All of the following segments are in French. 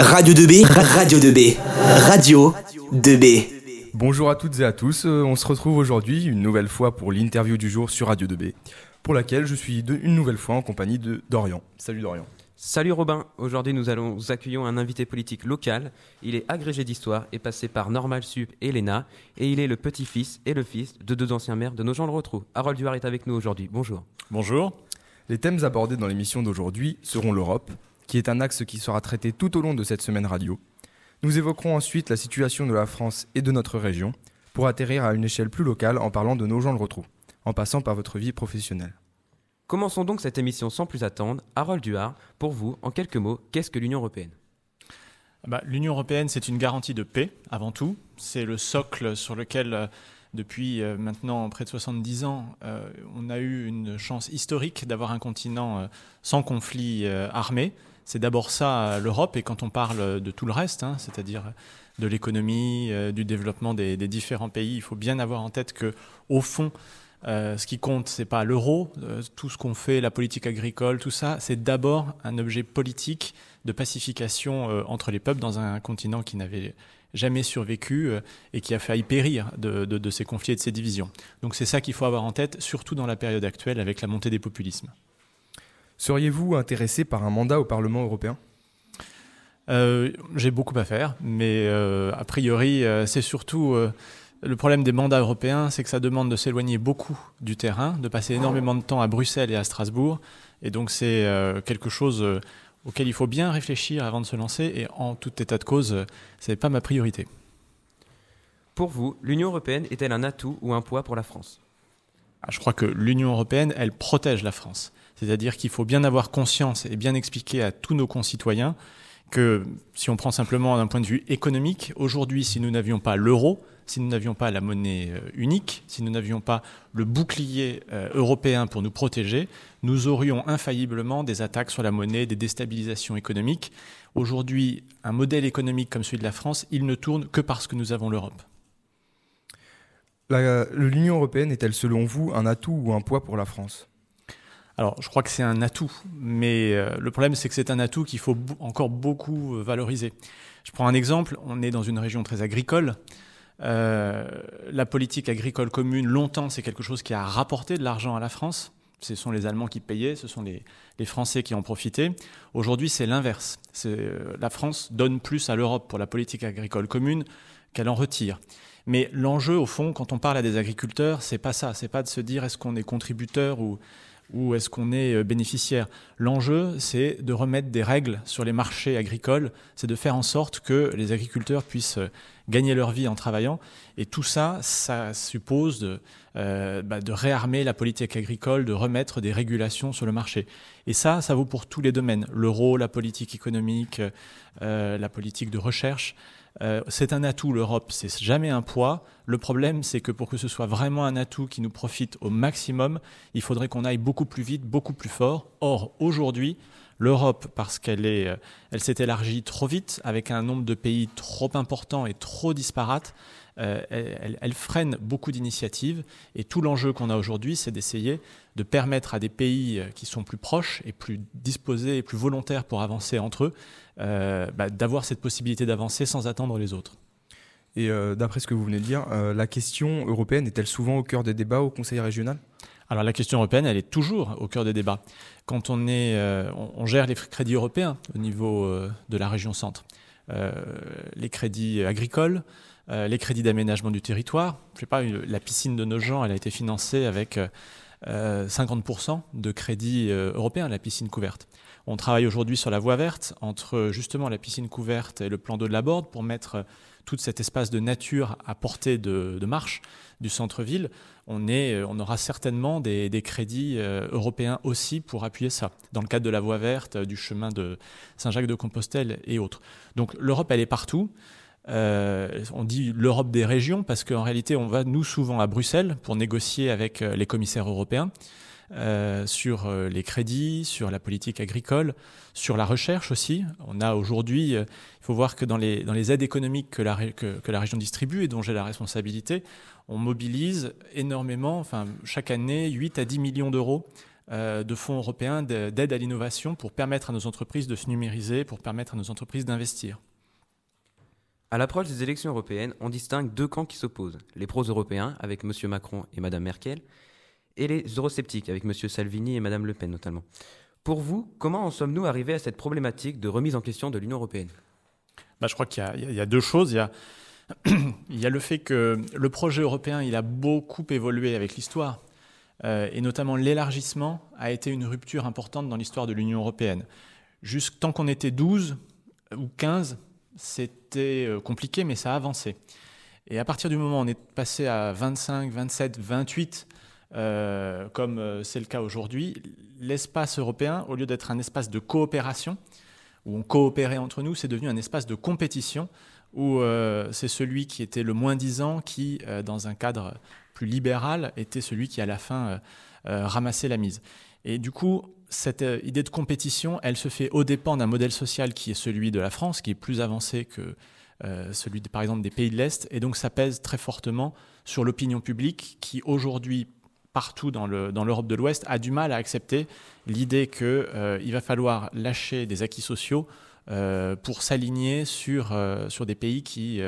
Radio 2B, Radio 2B, Radio 2B. Bonjour à toutes et à tous, euh, on se retrouve aujourd'hui une nouvelle fois pour l'interview du jour sur Radio 2B, pour laquelle je suis de- une nouvelle fois en compagnie de Dorian. Salut Dorian. Salut Robin, aujourd'hui nous allons nous accueillons un invité politique local. Il est agrégé d'histoire et passé par Normal Sup et l'ENA et il est le petit-fils et le fils de deux anciens maires de nos gens le retrou. Harold Duard est avec nous aujourd'hui. Bonjour. Bonjour. Les thèmes abordés dans l'émission d'aujourd'hui seront l'Europe, qui est un axe qui sera traité tout au long de cette semaine radio. Nous évoquerons ensuite la situation de la France et de notre région, pour atterrir à une échelle plus locale en parlant de nos gens le retrou, en passant par votre vie professionnelle. Commençons donc cette émission sans plus attendre. Harold Duard, pour vous, en quelques mots, qu'est-ce que l'Union européenne? Bah, L'Union européenne, c'est une garantie de paix, avant tout. C'est le socle sur lequel, euh, depuis euh, maintenant près de 70 ans, euh, on a eu une chance historique d'avoir un continent euh, sans conflit euh, armé. C'est d'abord ça euh, l'Europe, et quand on parle de tout le reste, hein, c'est-à-dire de l'économie, euh, du développement des, différents pays, il faut bien avoir en tête que, au fond, euh, ce qui compte, c'est pas l'euro, euh, tout ce qu'on fait, la politique agricole, tout ça, c'est d'abord un objet politique de pacification euh, entre les peuples dans un continent qui n'avait jamais survécu euh, et qui a failli périr de, de- de ces conflits et de ces divisions. Donc c'est ça qu'il faut avoir en tête, surtout dans la période actuelle avec la montée des populismes. Seriez-vous intéressé par un mandat au Parlement européen? Euh, J'ai beaucoup à faire, mais euh, a priori, euh, c'est surtout euh, le problème des mandats européens, c'est que ça demande de s'éloigner beaucoup du terrain, de passer énormément de temps à Bruxelles et à Strasbourg, et donc c'est euh, quelque chose euh, auquel il faut bien réfléchir avant de se lancer. Et en tout état de cause, euh, c'est pas ma priorité. Pour vous, l'Union européenne est-elle un atout ou un poids pour la France? Ah, Je crois que l'Union européenne, elle protège la France. C'est-à-dire qu'il faut bien avoir conscience et bien expliquer à tous nos concitoyens que si on prend simplement d'un point de vue économique, aujourd'hui, si nous n'avions pas l'euro, si nous n'avions pas la monnaie euh, unique, si nous n'avions pas le bouclier euh, européen pour nous protéger, nous aurions infailliblement des attaques sur la monnaie, des déstabilisations économiques. Aujourd'hui, un modèle économique comme celui de la France, il ne tourne que parce que nous avons l'Europe. La- L'Union européenne est-elle selon vous un atout ou un poids pour la France? Alors, je crois que c'est un atout, mais euh, le problème, c'est que c'est un atout qu'il faut encore beaucoup euh, valoriser. Je prends un exemple, on est dans une région très agricole. Euh, la politique agricole commune, longtemps, c'est quelque chose qui a rapporté de l'argent à la France. Ce sont les Allemands qui payaient, ce sont les, Français qui en profitaient. Aujourd'hui, c'est l'inverse. Euh, la France donne plus à l'Europe pour la politique agricole commune qu'elle en retire. Mais l'enjeu, au fond, quand on parle à des agriculteurs, c'est pas ça. C'est pas de se dire est-ce qu'on est contributeur ou, ou est-ce qu'on est euh, bénéficiaire? L'enjeu, c'est de remettre des règles sur les marchés agricoles, c'est de faire en sorte que les agriculteurs puissent euh, gagner leur vie en travaillant. Et tout ça, ça suppose de, euh, bah, de réarmer la politique agricole, de remettre des régulations sur le marché. Et ça, ça vaut pour tous les domaines. L'euro, la politique économique, euh, la politique de recherche. Euh, c'est un atout, l'Europe, c'est jamais un poids. Le problème, c'est que pour que ce soit vraiment un atout qui nous profite au maximum, il faudrait qu'on aille beaucoup plus vite, beaucoup plus fort. Or, aujourd'hui, l'Europe, parce qu'elle est, elle s'est élargie trop vite, avec un nombre de pays trop important et trop disparate, euh, elle, freine beaucoup d'initiatives. Et tout l'enjeu qu'on a aujourd'hui, c'est d'essayer de permettre à des pays euh, qui sont plus proches et plus disposés et plus volontaires pour avancer entre eux, euh, bah, d'avoir cette possibilité d'avancer sans attendre les autres. Et euh, d'après ce que vous venez de dire, la question européenne est-elle souvent au cœur des débats au Conseil régional? Alors la question européenne, elle est toujours au cœur des débats. Quand on, est, euh, on, on gère les crédits européens au niveau euh, de la région centre, euh, les crédits agricoles, euh, les crédits d'aménagement du territoire. Je sais pas, la piscine de nos gens, elle a été financée avec euh, euh, 50% de crédits euh, européens, la piscine couverte. On travaille aujourd'hui sur la voie verte entre justement la piscine couverte et le plan d'eau de la Borde pour mettre tout cet espace de nature à portée de, marche du centre-ville. On, est, on aura certainement des, crédits européens aussi pour appuyer ça, dans le cadre de la voie verte, du chemin de Saint-Jacques-de-Compostelle et autres. Donc l'Europe, elle est partout. Euh, on dit l'Europe des régions parce qu'en réalité, on va nous souvent à Bruxelles pour négocier avec euh, les commissaires européens euh, sur les crédits, sur la politique agricole, sur la recherche aussi. On a aujourd'hui, il faut voir que dans les, aides économiques que la, région distribue et dont j'ai la responsabilité, on mobilise énormément, chaque année, 8 à 10 millions d'euros de fonds européens d'aide à l'innovation pour permettre à nos entreprises de se numériser, pour permettre à nos entreprises d'investir. À l'approche des élections européennes, on distingue deux camps qui s'opposent. Les pro-européens, avec M. Macron et Mme Merkel, et les eurosceptiques, avec M. Salvini et Mme Le Pen notamment. Pour vous, comment en sommes-nous arrivés à cette problématique de remise en question de l'Union européenne? Bah, Je crois qu'il y, a deux choses. Il y a, le fait que le projet européen il a beaucoup évolué avec l'histoire. Euh, et notamment l'élargissement a été une rupture importante dans l'histoire de l'Union européenne. Jusque tant qu'on était 12 ou 15, c'était euh, compliqué, mais ça a avancé. Et à partir du moment où on est passé à 25, 27, 28, comme euh, c'est le cas aujourd'hui, l'espace européen, au lieu d'être un espace de coopération, où on coopérait entre nous, c'est devenu un espace de compétition, où euh, c'est celui qui était le moins disant qui, dans un cadre plus libéral, était celui qui, à la fin, ramassait la mise. Et du coup, cette euh, idée de compétition, elle se fait au dépend d'un modèle social qui est celui de la France, qui est plus avancé que euh, celui, par exemple, des pays de l'Est. Et donc, ça pèse très fortement sur l'opinion publique qui, aujourd'hui, partout dans l'Europe de l'Ouest, a du mal à accepter l'idée qu'il euh, va falloir lâcher des acquis sociaux pour s'aligner sur, des pays qui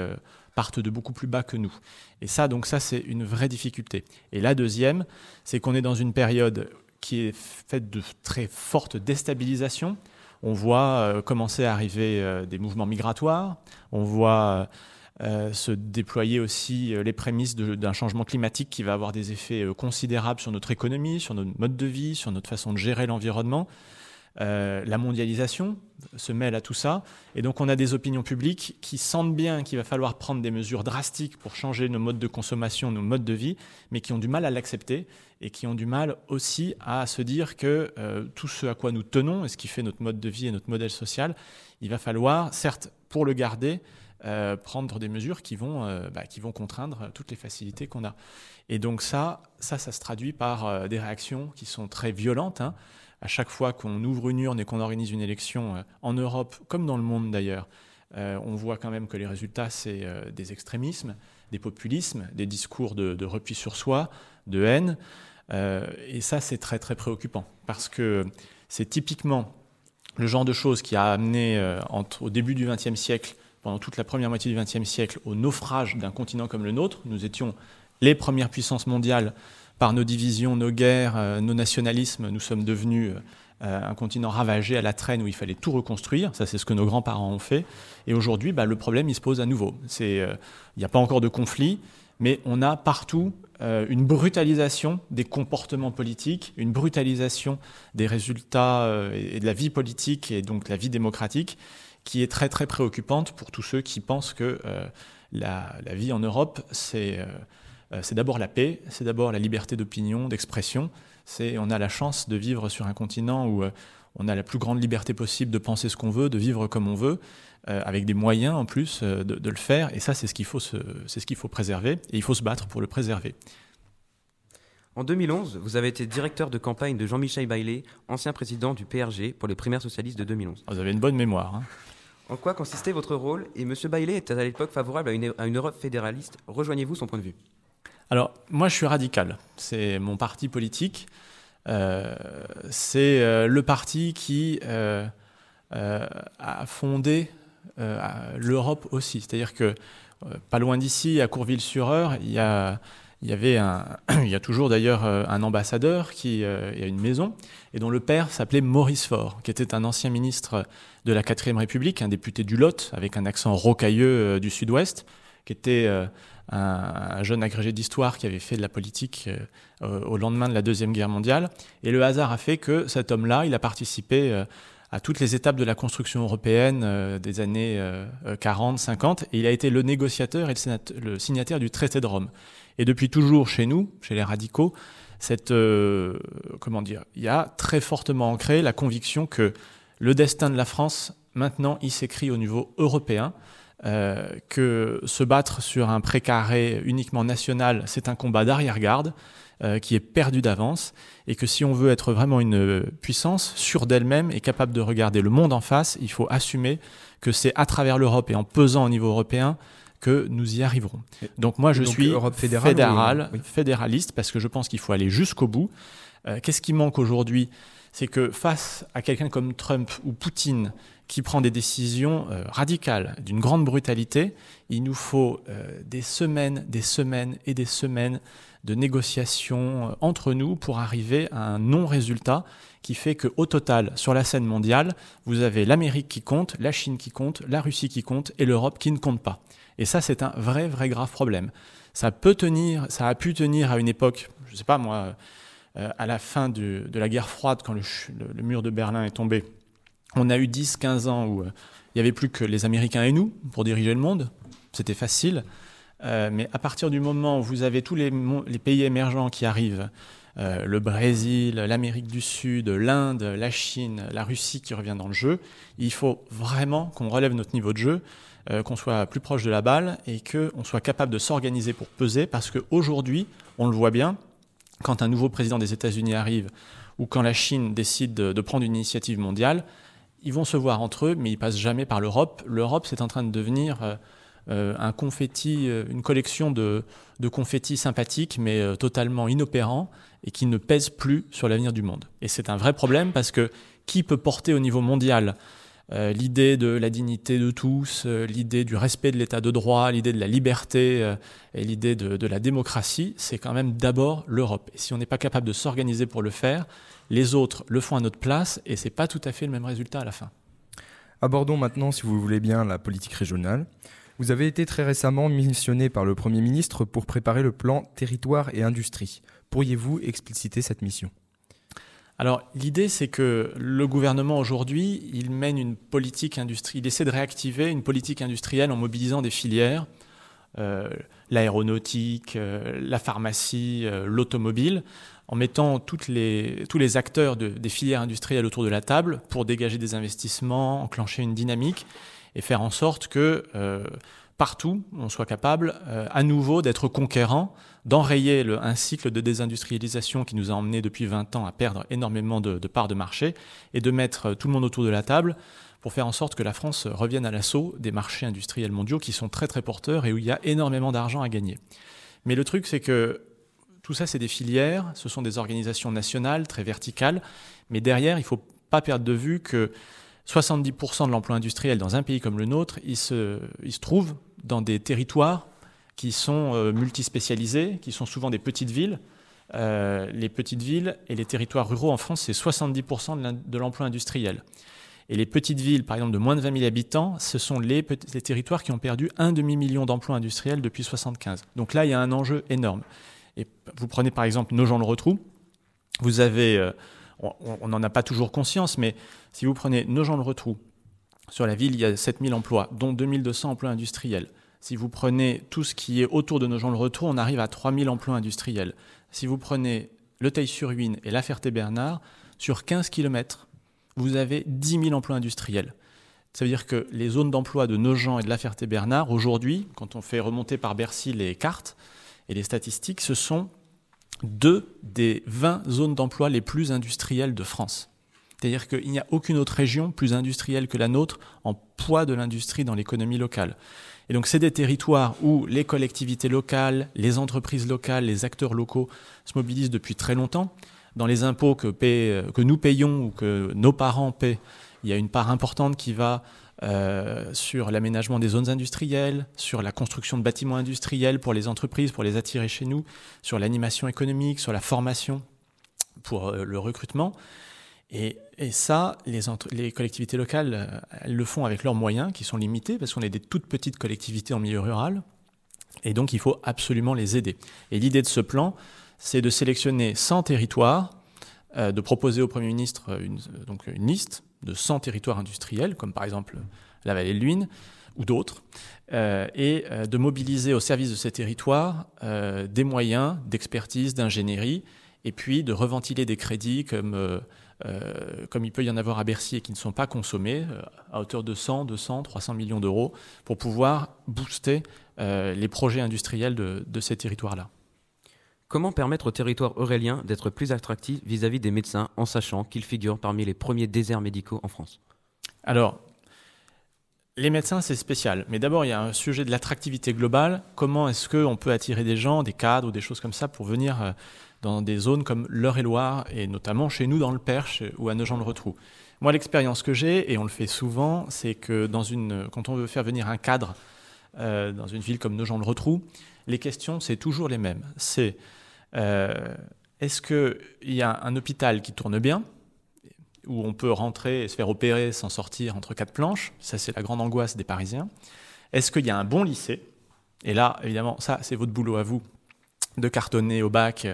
partent de beaucoup plus bas que nous. Et ça, donc ça, c'est une vraie difficulté. Et la deuxième, c'est qu'on est dans une période qui est faite de très fortes déstabilisations. On voit euh, commencer à arriver euh, des mouvements migratoires, on voit euh, se déployer aussi les prémices d'un changement climatique qui va avoir des effets considérables sur notre économie, sur notre mode de vie, sur notre façon de gérer l'environnement. Euh, la mondialisation se mêle à tout ça. Et donc on a des opinions publiques qui sentent bien qu'il va falloir prendre des mesures drastiques pour changer nos modes de consommation, nos modes de vie, mais qui ont du mal à l'accepter et qui ont du mal aussi à se dire que euh, tout ce à quoi nous tenons et ce qui fait notre mode de vie et notre modèle social, il va falloir, certes, pour le garder, euh, prendre des mesures qui vont, bah, qui vont contraindre toutes les facilités qu'on a. Et donc ça, ça, ça se traduit par des réactions qui sont très violentes. Hein à chaque fois qu'on ouvre une urne et qu'on organise une élection euh, en Europe, comme dans le monde d'ailleurs, euh, on voit quand même que les résultats, c'est euh, des extrémismes, des populismes, des discours de, repli sur soi, de haine. et ça, c'est très très préoccupant, parce que c'est typiquement le genre de choses qui a amené au début du XXe siècle, pendant toute la première moitié du XXe siècle, au naufrage d'un continent comme le nôtre. Nous étions les premières puissances mondiales par nos divisions, nos guerres, euh, nos nationalismes, nous sommes devenus euh, un continent ravagé à la traîne où il fallait tout reconstruire. Ça, c'est ce que nos grands-parents ont fait. Et aujourd'hui, bah, le problème, il se pose à nouveau. Euh, il n'y a pas encore de conflit, mais on a partout une brutalisation des comportements politiques, une brutalisation des résultats et de la vie politique et donc la vie démocratique qui est très très préoccupante pour tous ceux qui pensent que la, la, vie en Europe, c'est c'est d'abord la paix, c'est d'abord la liberté d'opinion, d'expression. C'est, on a la chance de vivre sur un continent où euh, on a la plus grande liberté possible de penser ce qu'on veut, de vivre comme on veut, euh, avec des moyens en plus de, le faire. Et ça, c'est ce qu'il faut, c'est ce qu'il faut préserver, et il faut se battre pour le préserver. En 2011, vous avez été directeur de campagne de Jean-Michel Baillet, ancien président du PRG pour les primaires socialistes de 2011. Vous avez une bonne mémoire. Hein. En quoi consistait votre rôle? Et M. Baillet était à l'époque favorable à une, à une Europe fédéraliste. Rejoignez-vous son point de vue alors, moi, je suis radical. C'est mon parti politique. Euh, c'est euh, le parti qui euh, a fondé l'Europe aussi. C'est-à-dire que, pas loin d'ici, à Courville-sur-Eure, il y a toujours d'ailleurs un ambassadeur qui a une maison et dont le père s'appelait Maurice Faure, qui était un ancien ministre de la quatrième République, un député du Lot avec un accent rocailleux du Sud-Ouest, qui était un, jeune agrégé d'histoire qui avait fait de la politique euh, au lendemain de la Deuxième Guerre mondiale. Et le hasard a fait que cet homme-là, il a participé euh, à toutes les étapes de la construction européenne euh, des années 40, 50, et il a été le négociateur et le, signataire du traité de Rome. Et depuis toujours chez nous, chez les radicaux, cette, comment dire, il y a très fortement ancré la conviction que le destin de la France, maintenant, il s'écrit au niveau européen. Euh, que se battre sur un précaré uniquement national, c'est un combat d'arrière-garde euh, qui est perdu d'avance, et que si on veut être vraiment une puissance sûre d'elle-même et capable de regarder le monde en face, il faut assumer que c'est à travers l'Europe et en pesant au niveau européen que nous y arriverons. Donc moi je suis fédéral, fédéral fédéraliste parce que je pense qu'il faut aller jusqu'au bout. Qu'est-ce qui manque aujourd'hui? C'est que face à quelqu'un comme Trump ou Poutine, qui prend des décisions radicales, d'une grande brutalité, il nous faut des semaines, des semaines et des semaines de négociations entre nous pour arriver à un non-résultat qui fait qu'au total, sur la scène mondiale, vous avez l'Amérique qui compte, la Chine qui compte, la Russie qui compte et l'Europe qui ne compte pas. Et ça, c'est un vrai, vrai grave problème. Ça peut tenir, ça a pu tenir à une époque, je ne sais pas moi, euh, à la fin de la guerre froide, quand le, mur de Berlin est tombé. On a eu 10-15 ans où euh, il n'y avait plus que les Américains et nous pour diriger le monde. C'était facile. Euh, mais à partir du moment où vous avez tous les, pays émergents qui arrivent, euh, le Brésil, l'Amérique du Sud, l'Inde, la Chine, la Russie qui revient dans le jeu. Il faut vraiment qu'on relève notre niveau de jeu, qu'on soit plus proche de la balle et qu'on soit capable de s'organiser pour peser parce qu'aujourd'hui, on le voit bien, quand un nouveau président des États-Unis arrive ou quand la Chine décide de, prendre une initiative mondiale, ils vont se voir entre eux, mais ils passent jamais par l'Europe. L'Europe, c'est en train de devenir euh, un confetti, une collection de, confettis sympathiques, mais totalement inopérants et qui ne pèse plus sur l'avenir du monde. Et c'est un vrai problème parce que qui peut porter au niveau mondial euh, l'idée de la dignité de tous, euh, l'idée du respect de l'état de droit, l'idée de la liberté euh, et l'idée de, de, la démocratie, c'est quand même d'abord l'Europe. Et si on n'est pas capable de s'organiser pour le faire, les autres le font à notre place et c'est pas tout à fait le même résultat à la fin. Abordons maintenant, si vous voulez bien, la politique régionale. Vous avez été très récemment missionné par le Premier ministre pour préparer le plan territoire et industrie. Pourriez-vous expliciter cette mission? Alors l'idée c'est que le gouvernement aujourd'hui, il mène une politique industrielle, il essaie de réactiver une politique industrielle en mobilisant des filières, euh, l'aéronautique, euh, la pharmacie, euh, l'automobile, en mettant les, tous les acteurs des filières industrielles autour de la table pour dégager des investissements, enclencher une dynamique et faire en sorte que partout, on soit capable euh, à nouveau d'être conquérant, d'enrayer un cycle de désindustrialisation qui nous a emmenés depuis 20 ans à perdre énormément de, parts de marché et de mettre euh, tout le monde autour de la table pour faire en sorte que la France revienne à l'assaut des marchés industriels mondiaux qui sont très très porteurs et où il y a énormément d'argent à gagner. Mais le truc, c'est que tout ça, c'est des filières, ce sont des organisations nationales très verticales, mais derrière, il ne faut pas perdre de vue que 70% de l'emploi industriel dans un pays comme le nôtre, il se, trouve dans des territoires qui sont euh, multispécialisés, qui sont souvent des petites villes. Euh, les petites villes et les territoires ruraux en France, c'est 70% de l'emploi industriel. Et les petites villes, par exemple, de moins de 20 000 habitants, ce sont les, les territoires qui ont perdu un demi-million d'emplois industriels depuis 1975. Donc là, il y a un enjeu énorme. Vous prenez par exemple nos gens le retrou. Vous avez, euh, on n'en a pas toujours conscience, mais si vous prenez nos gens le retrou, sur la ville, il y a 7000 emplois, dont 2200 emplois industriels. Si vous prenez tout ce qui est autour de nos gens le retour, on arrive à 3000 emplois industriels. Si vous prenez le Teil-sur-Huine et la Ferté-Bernard, sur 15 km, vous avez 10 000 emplois industriels. Ça veut dire que les zones d'emploi de Nogent et de la Ferté-Bernard, aujourd'hui, quand on fait remonter par Bercy les cartes et les statistiques, ce sont deux des 20 zones d'emploi les plus industrielles de France. C'est-à-dire qu'il n'y a aucune autre région plus industrielle que la nôtre en poids de l'industrie dans l'économie locale. Et donc c'est des territoires où les collectivités locales, les entreprises locales, les acteurs locaux se mobilisent depuis très longtemps. Dans les impôts que, nous payons ou que nos parents paient, il y a une part importante qui va euh, sur l'aménagement des zones industrielles, sur la construction de bâtiments industriels pour les entreprises, pour les attirer chez nous, sur l'animation économique, sur la formation pour euh, le recrutement. Et, ça, les, collectivités locales, euh, elles le font avec leurs moyens qui sont limités parce qu'on est des toutes petites collectivités en milieu rural. Et donc, il faut absolument les aider. Et l'idée de ce plan, c'est de sélectionner 100 territoires, euh, de proposer au Premier ministre une, donc une liste de 100 territoires industriels, comme par exemple la vallée de l'Huine ou d'autres, euh, et de mobiliser au service de ces territoires des moyens d'expertise, d'ingénierie, et puis de reventiler des crédits comme euh, il peut y en avoir à Bercy et qui ne sont pas consommés, euh, à hauteur de 100, 200, 300 millions d'euros, pour pouvoir booster euh, les projets industriels de, ces territoires-là. Comment permettre au territoire aurélien d'être plus attractif vis-à-vis des médecins en sachant qu'ils figurent parmi les premiers déserts médicaux en France? Alors, les médecins, c'est spécial. Mais d'abord, il y a un sujet de l'attractivité globale. Comment est-ce qu'on peut attirer des gens, des cadres ou des choses comme ça pour venir euh, dans des zones comme l'Eure-et-Loire et notamment chez nous dans le Perche ou à Nogent-le-Retrou Moi, l'expérience que j'ai, et on le fait souvent, c'est que dans une, quand on veut faire venir un cadre euh, dans une ville comme Nogent-le-Retrou, les questions, c'est toujours les mêmes. C'est euh, est-ce qu'il y a un hôpital qui tourne bien où on peut rentrer et se faire opérer sans sortir entre quatre planches? Ça, c'est la grande angoisse des Parisiens. Est-ce qu'il y a un bon lycée? Et là, évidemment, ça, c'est votre boulot à vous de cartonner au bac,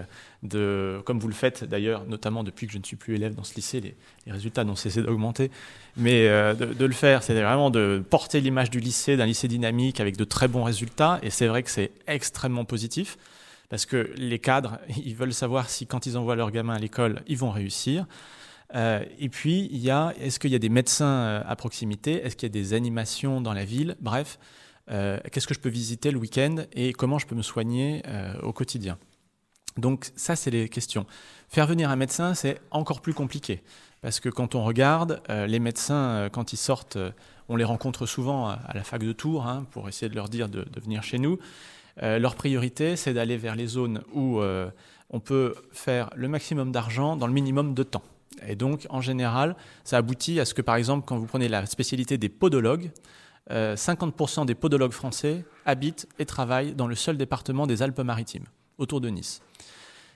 de, comme vous le faites d'ailleurs, notamment depuis que je ne suis plus élève dans ce lycée, les, résultats n'ont cessé d'augmenter. Mais euh, de, le faire, c'est vraiment de porter l'image du lycée, d'un lycée dynamique avec de très bons résultats. Et c'est vrai que c'est extrêmement positif parce que les cadres, ils veulent savoir si quand ils envoient leurs gamins à l'école, ils vont réussir. Euh, et puis, il y a, est-ce qu'il y a des médecins euh, à proximité? Est-ce qu'il y a des animations dans la ville? Bref, euh, qu'est-ce que je peux visiter le week-end et comment je peux me soigner au quotidien? Donc ça, c'est les questions. Faire venir un médecin, c'est encore plus compliqué. Parce que quand on regarde, les médecins, quand ils sortent, on les rencontre souvent à, la fac de Tours hein, pour essayer de leur dire de venir chez nous. leur priorité, c'est d'aller vers les zones où on peut faire le maximum d'argent dans le minimum de temps. Et donc, en général, ça aboutit à ce que, par exemple, quand vous prenez la spécialité des podologues, 50% euh, des podologues français habitent et travaillent dans le seul département des Alpes-Maritimes, autour de Nice.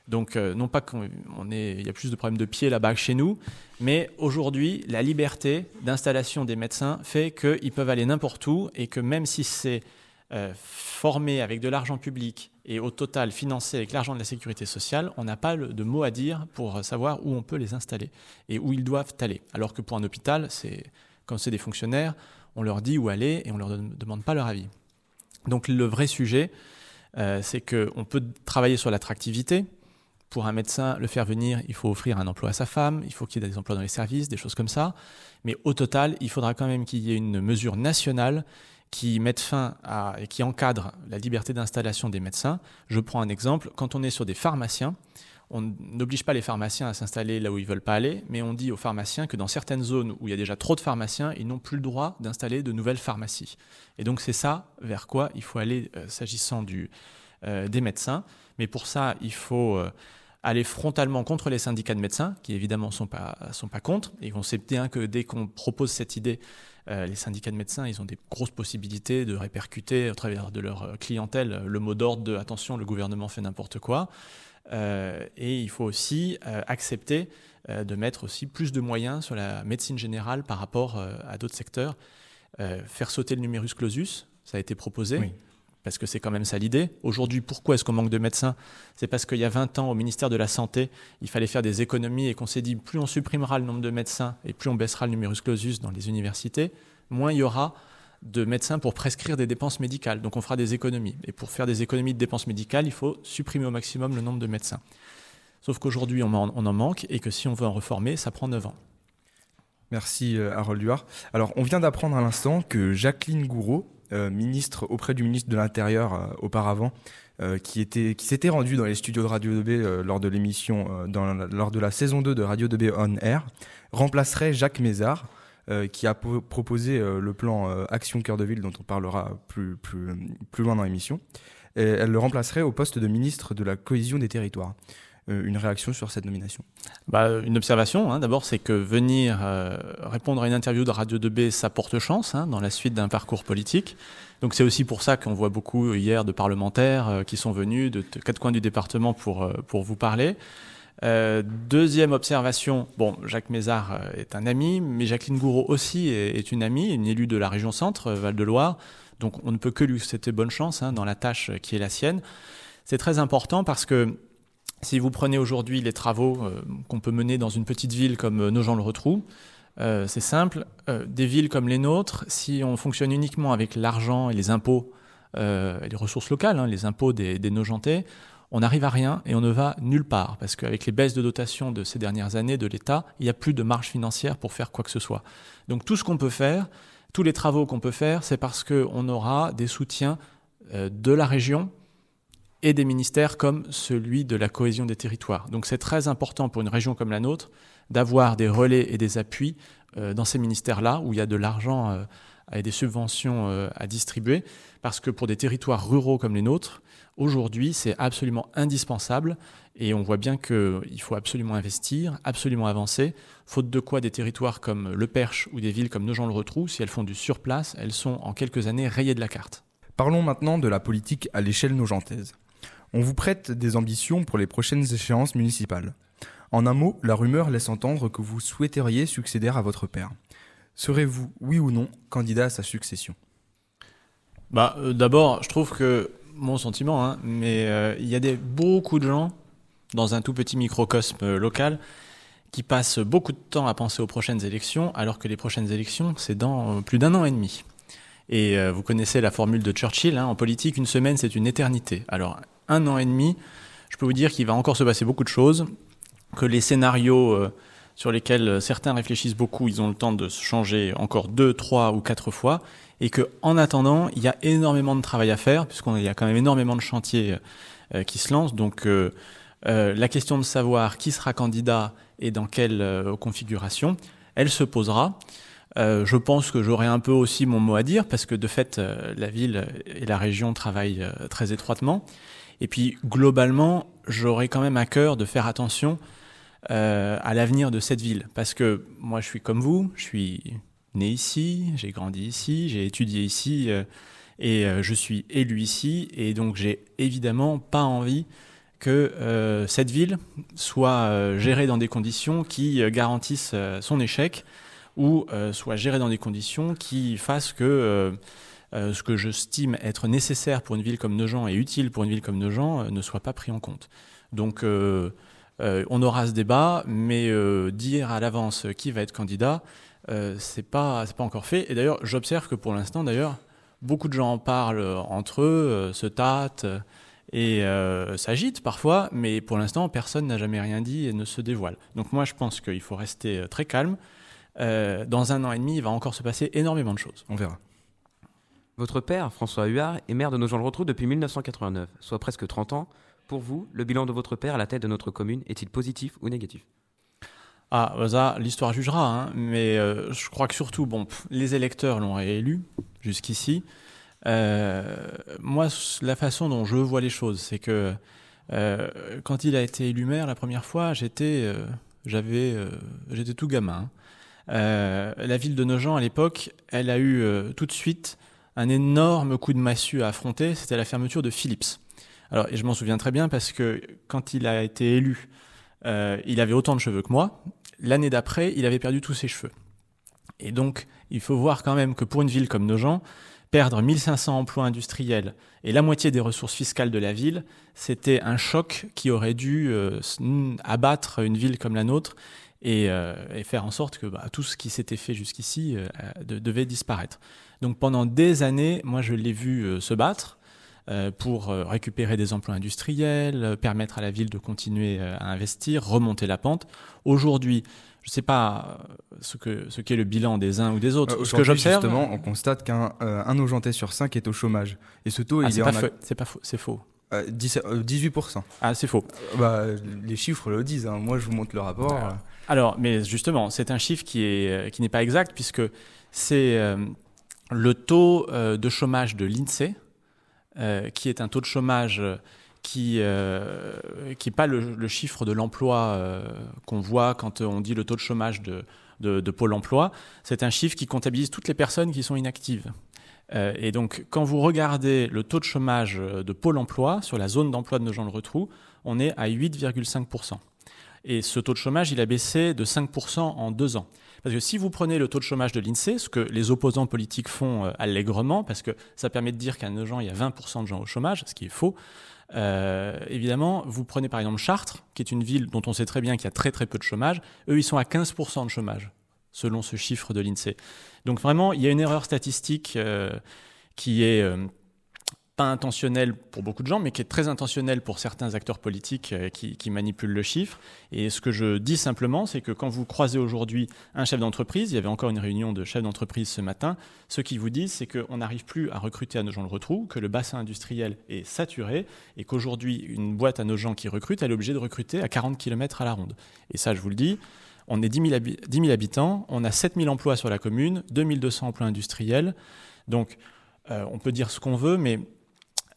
Donc, euh, non pas qu'il y a plus de problèmes de pied là-bas que chez nous, mais aujourd'hui, la liberté d'installation des médecins fait qu'ils peuvent aller n'importe où et que même si c'est euh, formé avec de l'argent public et au total financé avec l'argent de la sécurité sociale, on n'a pas de mot à dire pour savoir où on peut les installer et où ils doivent aller. Alors que pour un hôpital, c'est quand c'est des fonctionnaires, on leur dit où aller et on ne leur demande pas leur avis. Donc le vrai sujet, euh, c'est qu'on peut travailler sur l'attractivité. Pour un médecin, le faire venir, il faut offrir un emploi à sa femme, il faut qu'il y ait des emplois dans les services, des choses comme ça. Mais au total, il faudra quand même qu'il y ait une mesure nationale qui mettent fin à, et qui encadrent la liberté d'installation des médecins. Je prends un exemple. Quand on est sur des pharmaciens, on n'oblige pas les pharmaciens à s'installer là où ils veulent pas aller, mais on dit aux pharmaciens que dans certaines zones où il y a déjà trop de pharmaciens, ils n'ont plus le droit d'installer de nouvelles pharmacies. Et donc c'est ça vers quoi il faut aller euh, s'agissant du, euh, des médecins. Mais pour ça, il faut euh, aller frontalement contre les syndicats de médecins, qui évidemment ne sont pas, sont pas contre. Et on sait bien que dès qu'on propose cette idée, les syndicats de médecins, ils ont des grosses possibilités de répercuter au travers de leur clientèle le mot d'ordre de attention, le gouvernement fait n'importe quoi. Euh, et il faut aussi accepter de mettre aussi plus de moyens sur la médecine générale par rapport à d'autres secteurs. faire sauter le numerus clausus, ça a été proposé parce que c'est quand même ça l'idée. Aujourd'hui, pourquoi est-ce qu'on manque de médecins? C'est parce qu'il y a 20 ans, au ministère de la Santé, il fallait faire des économies et qu'on s'est dit, plus on supprimera le nombre de médecins et plus on baissera le numerus clausus dans les universités, moins il y aura de médecins pour prescrire des dépenses médicales. Donc on fera des économies. Et pour faire des économies de dépenses médicales, il faut supprimer au maximum le nombre de médecins. Sauf qu'aujourd'hui, on en manque et que si on veut en reformer, ça prend 9 ans. Merci euh, Harold Duard. Alors, on vient d'apprendre à l'instant que Jacqueline Gouraud, euh, ministre auprès du ministre de l'Intérieur euh, auparavant, qui était qui s'était rendu dans les studios de Radio 2B lors de l'émission lors de la saison 2 de Radio 2B On Air, remplacerait Jacques Mézard. Qui a proposé le plan Action Cœur de Ville dont on parlera plus, plus, plus loin dans l'émission. Elle le remplacerait au poste de ministre de la cohésion des territoires. Euh, une réaction sur cette nomination? Bah, Une observation, hein. d'abord, c'est que venir euh, répondre à une interview de Radio 2B, ça porte chance hein, dans la suite d'un parcours politique. Donc c'est aussi pour ça qu'on voit beaucoup hier de parlementaires euh, qui sont venus de, quatre coins du département pour, pour vous parler. Deuxième observation, bon, Jacques Mézard est un ami, mais Jacqueline Gouraud aussi est, une amie, une élue de la région centre, Val-de-Loire. Donc on ne peut que lui souhaiter bonne chance hein, dans la tâche qui est la sienne. C'est très important parce que si vous prenez aujourd'hui les travaux euh, qu'on peut mener dans une petite ville comme euh, Nogent-le-Retrou, euh, c'est simple. des villes comme les nôtres, si on fonctionne uniquement avec l'argent et les impôts, les ressources locales, hein, les impôts des, des Nogentais, on n'arrive à rien et on ne va nulle part. Parce qu'avec les baisses de dotation de ces dernières années de l'État, il n'y a plus de marge financière pour faire quoi que ce soit. Donc tout ce qu'on peut faire, tous les travaux qu'on peut faire, c'est parce qu'on aura des soutiens de la région et des ministères comme celui de la cohésion des territoires. Donc c'est très important pour une région comme la nôtre d'avoir des relais et des appuis euh, dans ces ministères-là où il y a de l'argent euh, et des subventions à distribuer, parce que pour des territoires ruraux comme les nôtres, aujourd'hui, c'est absolument indispensable et on voit bien qu'il faut absolument investir, absolument avancer, faute de quoi des territoires comme Le Perche ou des villes comme Nogent-le-Rotrou, si elles font du surplace, elles sont en quelques années rayées de la carte. Parlons maintenant de la politique à l'échelle nogentaise. On vous prête des ambitions pour les prochaines échéances municipales. En un mot, la rumeur laisse entendre que vous souhaiteriez succéder à votre père. Serez-vous, oui ou non, candidat à sa succession? Bah, euh, D'abord, je trouve que, mon sentiment, hein, mais euh, il y a beaucoup de gens dans un tout petit microcosme euh, local qui passent beaucoup de temps à penser aux prochaines élections, alors que les prochaines élections, c'est dans plus d'un an et demi. Et vous connaissez la formule de Churchill, hein, en politique, une semaine, c'est une éternité. Alors, un an et demi, je peux vous dire qu'il va encore se passer beaucoup de choses, que les scénarios sur lesquels certains réfléchissent beaucoup, ils ont le temps de se changer encore deux, trois ou quatre fois, et que en attendant, il y a énormément de travail à faire, puisqu'il y a quand même énormément de chantiers euh, qui se lancent. Donc euh, euh, la question de savoir qui sera candidat et dans quelle configuration, elle se posera. je pense que j'aurai un peu aussi mon mot à dire, parce que de fait, la ville et la région travaillent très étroitement. Et puis globalement, j'aurai quand même à cœur de faire attention à l'avenir de cette ville, parce que moi je suis comme vous, je suis né ici, j'ai grandi ici, j'ai étudié ici euh, et euh, je suis élu ici. Et donc j'ai évidemment pas envie que euh, cette ville soit gérée dans des conditions qui garantissent son échec ou soit gérée dans des conditions qui fassent que ce que je j'estime être nécessaire pour une ville comme Nogent et utile pour une ville comme Nogent ne soit pas pris en compte. Donc on aura ce débat, mais dire à l'avance qui va être candidat, euh, c'est pas c'est pas encore fait. Et d'ailleurs, j'observe que pour l'instant, d'ailleurs, beaucoup de gens en parlent entre eux, euh, se tâtent et euh, s'agitent parfois, mais pour l'instant, personne n'a jamais rien dit et ne se dévoile. Donc moi, je pense qu'il faut rester très calme. dans un an et demi, il va encore se passer énormément de choses. On verra. Votre père, François Huard, est maire de Nogent-le-Rotrou depuis 1989, soit presque 30 ans. Pour vous, le bilan de votre père à la tête de notre commune est-il positif ou négatif? Ah, bah ça, l'histoire jugera, hein, mais euh, je crois que surtout, bon, les électeurs l'ont réélu jusqu'ici. Euh, moi, la façon dont je vois les choses, c'est que euh, quand il a été élu maire la première fois, j'étais, tout gamin. Hein. la ville de Nogent à l'époque, elle a eu tout de suite un énorme coup de massue à affronter. C'était la fermeture de Philips. Alors, et je m'en souviens très bien parce que quand il a été élu, il avait autant de cheveux que moi, l'année d'après, il avait perdu tous ses cheveux. Et donc, il faut voir quand même que pour une ville comme Nogent, perdre 1500 emplois industriels et la moitié des ressources fiscales de la ville, c'était un choc qui aurait dû euh, abattre une ville comme la nôtre et, euh, faire en sorte que bah, tout ce qui s'était fait jusqu'ici euh, devait disparaître. Donc pendant des années, moi je l'ai vu se battre pour récupérer des emplois industriels, permettre à la ville de continuer à investir, remonter la pente. Aujourd'hui, je ne sais pas euh, ce que ce qu'est le bilan des uns ou des autres. Euh, ce que j'observe, justement, on constate qu'un euh, un Augentais sur 5 est au chômage. Et ce taux, ah, il est. C'est pas faux. C'est faux. 18%. Ah, c'est faux. Bah, les chiffres le disent. Hein. Moi, je vous montre le rapport. Alors, mais justement, c'est un chiffre qui est qui n'est pas exact puisque c'est le taux de chômage de l'Insee, qui est un taux de chômage qui euh, qui n'est pas le, chiffre de l'emploi euh, qu'on voit quand on dit le taux de chômage de, de, Pôle Emploi. C'est un chiffre qui comptabilise toutes les personnes qui sont inactives. Euh, et donc, quand vous regardez le taux de chômage de Pôle Emploi sur la zone d'emploi de Nogent-le-Rotrou, on est à 8,5%. Et ce taux de chômage, il a baissé de 5% en deux ans. Parce que si vous prenez le taux de chômage de l'INSEE, ce que les opposants politiques font allègrement, parce que ça permet de dire qu'à Nogent, il y a 20% de gens au chômage, ce qui est faux, euh, évidemment, vous prenez par exemple Chartres, qui est une ville dont on sait très bien qu'il y a très très peu de chômage. Eux, ils sont à 15% de chômage, selon ce chiffre de l'INSEE. Donc vraiment, il y a une erreur statistique euh, qui est euh, intentionnel pour beaucoup de gens, mais qui est très intentionnel pour certains acteurs politiques euh, qui, manipulent le chiffre. Et ce que je dis simplement, c'est que quand vous croisez aujourd'hui un chef d'entreprise, il y avait encore une réunion de chefs d'entreprise ce matin, ce qu'ils vous disent, c'est qu'on n'arrive plus à recruter à nos gens le retrou, que le bassin industriel est saturé, et qu'aujourd'hui, une boîte à nos gens qui recrute, elle est obligée de recruter à 40 km à la ronde. Et ça, je vous le dis, On est 10 000, habitants, on a 7 000 emplois sur la commune, 2200 emplois industriels. Donc, euh, on peut dire ce qu'on veut, mais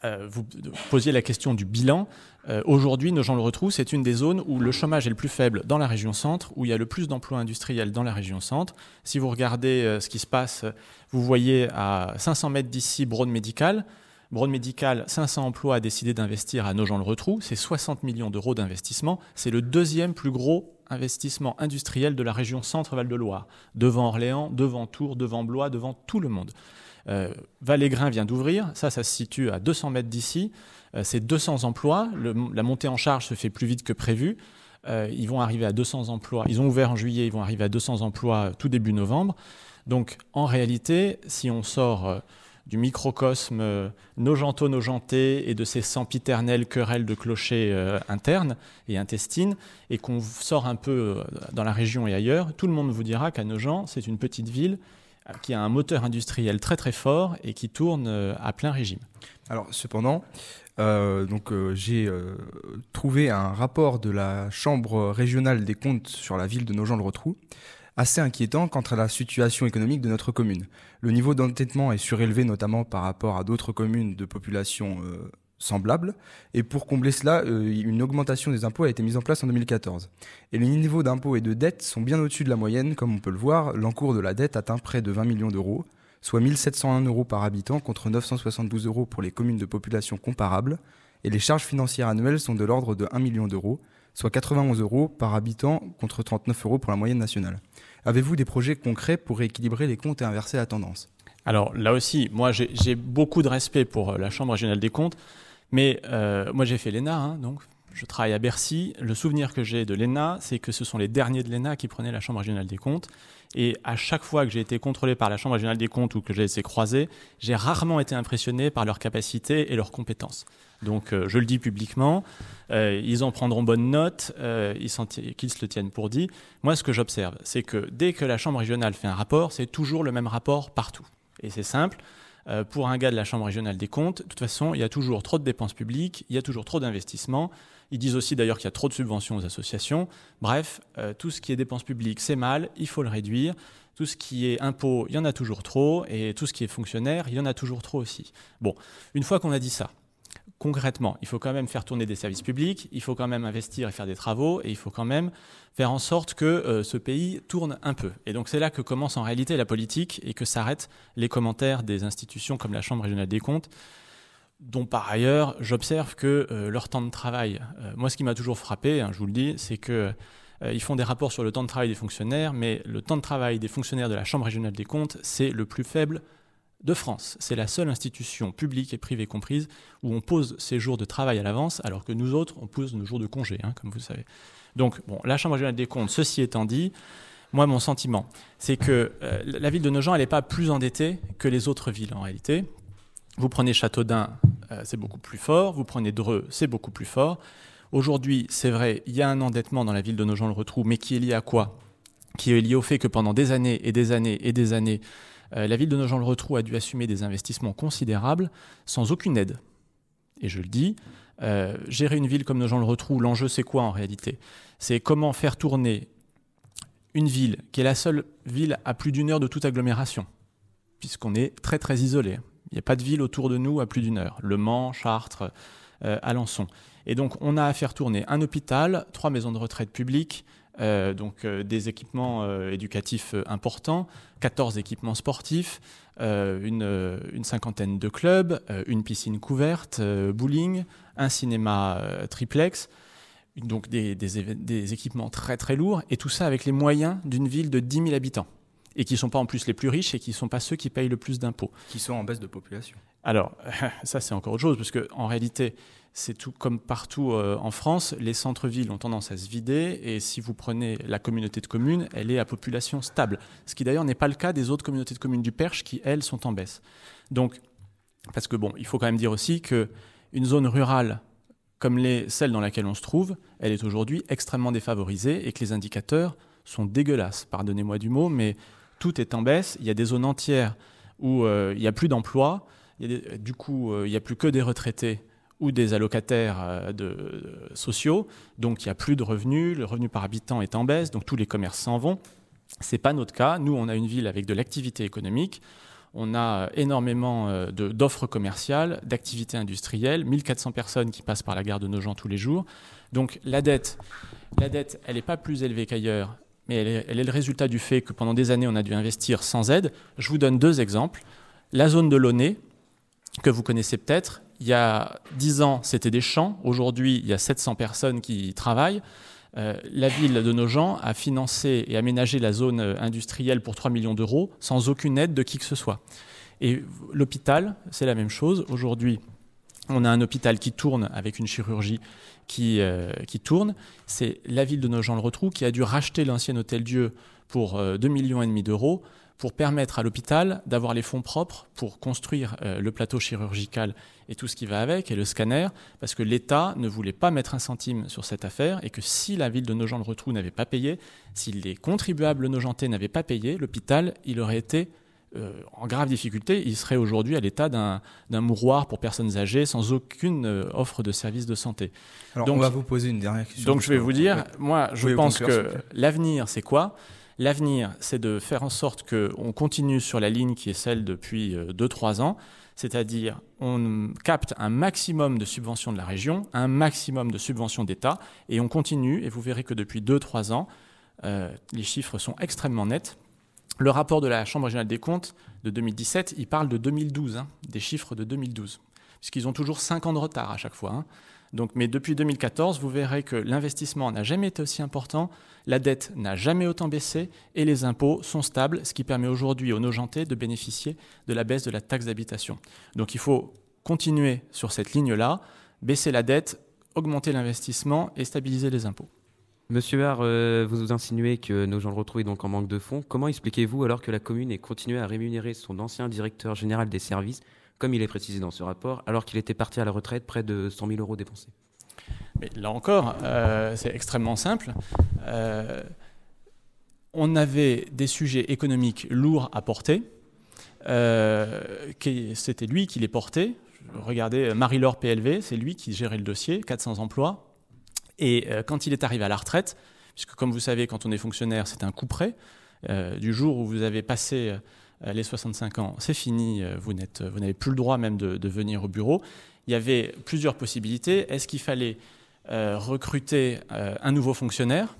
euh, vous posiez la question du bilan. Euh, aujourd'hui, Nogent-le-Rotrou, c'est une des zones où le chômage est le plus faible dans la région centre, où il y a le plus d'emplois industriels dans la région centre. Si vous regardez ce qui se passe, vous voyez à 500 mètres d'ici Braun Médical. Braun Médical, 500 emplois, a décidé d'investir à Nogent-le-Rotrou. C'est 60 millions d'euros d'investissement. C'est le deuxième plus gros investissement industriel de la région Centre-Val-de-Loire, devant Orléans, devant Tours, devant Blois, devant tout le monde. Euh, Valégrin vient d'ouvrir, ça, ça se situe à 200 mètres d'ici. Euh, c'est 200 emplois. la montée en charge se fait plus vite que prévu. Euh, ils vont arriver à 200 emplois. Ils ont ouvert en juillet, ils vont arriver à 200 emplois tout début novembre. Donc, en réalité, si on sort du microcosme euh, nogento-nogenté et de ces sempiternelles querelles de clochers internes et intestines, et qu'on sort un peu dans la région et ailleurs, tout le monde vous dira qu'à Nogent, c'est une petite ville qui a un moteur industriel très très fort et qui tourne à plein régime. Alors cependant, donc j'ai trouvé un rapport de la Chambre régionale des comptes sur la ville de Nogent-le-Rotrou assez inquiétant quant à la situation économique de notre commune. Le niveau d'endettement est surélevé notamment par rapport à d'autres communes de population euh, semblable. Et pour combler cela, euh, une augmentation des impôts a été mise en place en 2014. Et les niveaux d'impôts et de dettes sont bien au-dessus de la moyenne, comme on peut le voir. L'encours de la dette atteint près de 20 millions d'euros, soit 1701 euros par habitant contre 972 euros pour les communes de population comparables. Et les charges financières annuelles sont de l'ordre de 1 million d'euros, soit 91 euros par habitant contre 39 euros pour la moyenne nationale. Avez-vous des projets concrets pour rééquilibrer les comptes et inverser la tendance? Alors là aussi, moi j'ai beaucoup de respect pour euh, la Chambre régionale des comptes, mais euh, moi j'ai fait l'ENA, hein, donc je travaille à Bercy. Le souvenir que j'ai de l'ENA, c'est que ce sont les derniers de l'ENA qui prenaient la Chambre régionale des comptes. Et à chaque fois que j'ai été contrôlé par la Chambre régionale des comptes ou que j'ai été croisé, j'ai rarement été impressionné par leur capacité et leurs compétences. Donc euh, je le dis publiquement, euh, ils en prendront bonne note, euh, qu'ils se le tiennent pour dit. Moi, ce que j'observe, c'est que dès que la Chambre régionale fait un rapport, c'est toujours le même rapport partout. Et c'est simple, pour un gars de la Chambre régionale des comptes, de toute façon, il y a toujours trop de dépenses publiques, il y a toujours trop d'investissements. Ils disent aussi d'ailleurs qu'il y a trop de subventions aux associations. Bref, tout ce qui est dépenses publiques, c'est mal, il faut le réduire. Tout ce qui est impôt, il y en a toujours trop. Et tout ce qui est fonctionnaire, il y en a toujours trop aussi. Bon, une fois qu'on a dit ça, concrètement, il faut quand même faire tourner des services publics, il faut quand même investir et faire des travaux, et il faut quand même faire en sorte que euh, ce pays tourne un peu. Et donc c'est là que commence en réalité la politique et que s'arrêtent les commentaires des institutions comme la Chambre régionale des comptes, dont par ailleurs j'observe que euh, leur temps de travail, euh, moi ce qui m'a toujours frappé, hein, je vous le dis, c'est que ils font des rapports sur le temps de travail des fonctionnaires, mais le temps de travail des fonctionnaires de la Chambre régionale des comptes, c'est le plus faible de France. C'est la seule institution publique et privée comprise où on pose ses jours de travail à l'avance, alors que nous autres, on pose nos jours de congé, hein, comme vous le savez. Donc, la Chambre régionale des comptes, ceci étant dit, moi, mon sentiment, c'est que euh, la ville de Nogent, elle n'est pas plus endettée que les autres villes, en réalité. Vous prenez Châteaudun, euh, c'est beaucoup plus fort. Vous prenez Dreux, c'est beaucoup plus fort. Aujourd'hui, c'est vrai, il y a un endettement dans la ville de Nogent-le-Rotrou, mais qui est lié à quoi? Qui est lié au fait que pendant des années et des années et des années, euh, la ville de Nogent-le-Rotrou a dû assumer des investissements considérables sans aucune aide. Et je le dis, euh, gérer une ville comme Nogent-le-Rotrou, l'enjeu c'est quoi en réalité? C'est comment faire tourner une ville qui est la seule ville à plus d'une heure de toute agglomération, puisqu'on est très très isolé. Il n'y a pas de ville autour de nous à plus d'une heure. Le Mans, Chartres, euh, Alençon. Et donc on a à faire tourner un hôpital, trois maisons de retraite publiques, euh, donc euh, des équipements euh, éducatifs importants, 14 équipements sportifs, une, cinquantaine de clubs, une piscine couverte, bowling, un cinéma triplex, donc des, des, équipements très très lourds, et tout ça avec les moyens d'une ville de 10 000 habitants, et qui ne sont pas en plus les plus riches et qui ne sont pas ceux qui payent le plus d'impôts. Qui sont en baisse de population. Alors, ça c'est encore autre chose, parce qu'en réalité, c'est tout comme partout euh, en France, les centres-villes ont tendance à se vider et si vous prenez la communauté de communes, elle est à population stable. Ce qui d'ailleurs n'est pas le cas des autres communautés de communes du Perche qui, elles, sont en baisse. Donc, parce que bon, il faut quand même dire aussi que une zone rurale comme les, celle dans laquelle on se trouve, elle est aujourd'hui extrêmement défavorisée et que les indicateurs sont dégueulasses. Pardonnez-moi du mot, mais tout est en baisse. Il y a des zones entières où euh, il n'y a plus d'emplois. Du coup, euh, il n'y a plus que des retraités ou des allocataires de, sociaux, donc il n'y a plus de revenus, le revenu par habitant est en baisse, donc tous les commerces s'en vont. Ce n'est pas notre cas. Nous, on a une ville avec de l'activité économique. On a énormément d'offres commerciales, d'activités industrielles, 1400 personnes qui passent par la gare de Nogent tous les jours. Donc la dette, la dette, elle n'est pas plus élevée qu'ailleurs, mais elle est, le résultat du fait que pendant des années, on a dû investir sans aide. Je vous donne deux exemples. La zone de Launay, que vous connaissez peut-être, il y a 10 ans, c'était des champs. Aujourd'hui, il y a 700 personnes qui y travaillent. Euh, la ville de Nogent a financé et aménagé la zone industrielle pour 3 millions d'euros sans aucune aide de qui que ce soit. Et l'hôpital, c'est la même chose. Aujourd'hui, on a un hôpital qui tourne avec une chirurgie qui, euh, qui tourne. C'est la ville de Nogent-le-Rotrou qui a dû racheter l'ancien hôtel-Dieu pour euh, 2,5 millions et demi d'euros pour permettre à l'hôpital d'avoir les fonds propres pour construire euh, le plateau chirurgical et tout ce qui va avec, et le scanner, parce que l'État ne voulait pas mettre un centime sur cette affaire, et que si la ville de Nogent-le-Rotrou n'avait pas payé, si les contribuables nogentais n'avaient pas payé, l'hôpital, il aurait été euh, en grave difficulté, il serait aujourd'hui à l'état d'un mouroir pour personnes âgées sans aucune euh, offre de services de santé. Alors donc, on va vous poser une dernière question. Donc je vais vous dire, moi je pense que l'avenir c'est quoi? L'avenir, c'est de faire en sorte qu'on continue sur la ligne qui est celle depuis 2-3 ans, c'est-à-dire on capte un maximum de subventions de la région, un maximum de subventions d'État, et on continue, et vous verrez que depuis 2-3 ans, euh, les chiffres sont extrêmement nets. Le rapport de la Chambre régionale des comptes de 2017, il parle de 2012, hein, des chiffres de 2012, puisqu'ils ont toujours 5 ans de retard à chaque fois. Hein. Donc, mais depuis 2014, vous verrez que l'investissement n'a jamais été aussi important, la dette n'a jamais autant baissé et les impôts sont stables, ce qui permet aujourd'hui aux Nogentais de bénéficier de la baisse de la taxe d'habitation. Donc il faut continuer sur cette ligne-là, baisser la dette, augmenter l'investissement et stabiliser les impôts. Monsieur Hart, euh, vous insinuez que nos gens le retrouvent donc en manque de fonds. Comment expliquez-vous alors que la commune ait continué à rémunérer son ancien directeur général des services comme il est précisé dans ce rapport, alors qu'il était parti à la retraite près de 100 000 euros dépensés? Mais Là encore, euh, c'est extrêmement simple. Euh, on avait des sujets économiques lourds à porter. Euh, C'était lui qui les portait. Regardez, Marie-Laure PLV, c'est lui qui gérait le dossier, 400 emplois. Et euh, quand il est arrivé à la retraite, puisque comme vous savez, quand on est fonctionnaire, c'est un coup près, euh, du jour où vous avez passé euh, les 65 ans, c'est fini, vous n'avez plus le droit même de, venir au bureau. Il y avait plusieurs possibilités. Est-ce qu'il fallait recruter un nouveau fonctionnaire?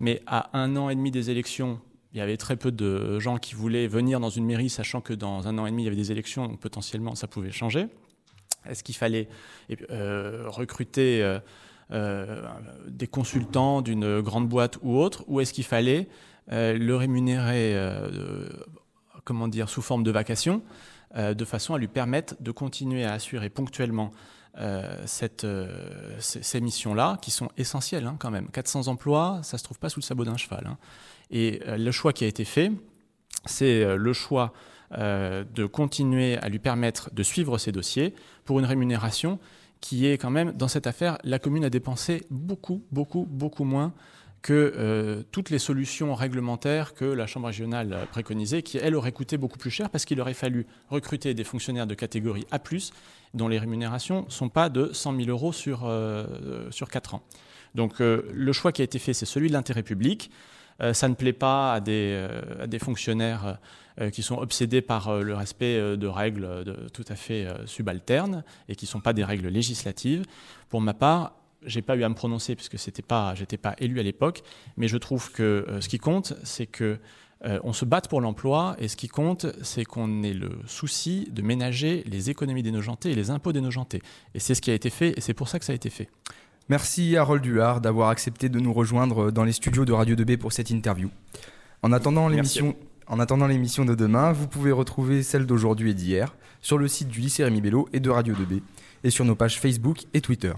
Mais à un an et demi des élections, il y avait très peu de gens qui voulaient venir dans une mairie, sachant que dans un an et demi, il y avait des élections, donc potentiellement, ça pouvait changer. Est-ce qu'il fallait recruter des consultants d'une grande boîte ou autre, ou est-ce qu'il fallait le rémunérer comment dire, sous forme de vacation, euh, de façon à lui permettre de continuer à assurer ponctuellement euh, euh, ces, missions-là, qui sont essentielles hein, quand même. 400 emplois, ça se trouve pas sous le sabot d'un cheval. Hein. Et le choix qui a été fait, c'est le choix de continuer à lui permettre de suivre ses dossiers pour une rémunération qui est quand même, dans cette affaire, la commune a dépensé beaucoup, beaucoup, beaucoup moins que euh, toutes les solutions réglementaires que la Chambre régionale préconisait, qui, elle, auraient coûté beaucoup plus cher parce qu'il aurait fallu recruter des fonctionnaires de catégorie A, dont les rémunérations ne sont pas de 100 000 euros sur, euh, sur 4 ans. Donc euh, le choix qui a été fait, c'est celui de l'intérêt public. Ça ne plaît pas à des, des fonctionnaires qui sont obsédés par le respect de règles tout à fait subalternes et qui ne sont pas des règles législatives. Pour ma part, j'ai pas eu à me prononcer puisque c'était pas, j'étais pas élu à l'époque, mais je trouve que euh, ce qui compte, c'est que euh, on se batte pour l'emploi et ce qui compte, c'est qu'on ait le souci de ménager les économies des nogentés et les impôts des nogentés. Et c'est ce qui a été fait et c'est pour ça que ça a été fait. Merci Harold Duhard d'avoir accepté de nous rejoindre dans les studios de Radio 2B pour cette interview. En attendant l'émission, en attendant l'émission de demain, vous pouvez retrouver celle d'aujourd'hui et d'hier sur le site du lycée Rémi Bello et de Radio 2B et sur nos pages Facebook et Twitter.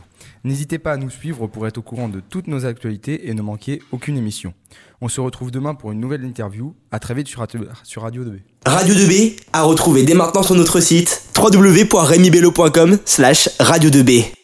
N'hésitez pas à nous suivre pour être au courant de toutes nos actualités et ne manquer aucune émission. On se retrouve demain pour une nouvelle interview. À très vite sur, Radio 2B. Radio 2B à retrouver dès maintenant sur notre site www.remibello.com slash radio 2B.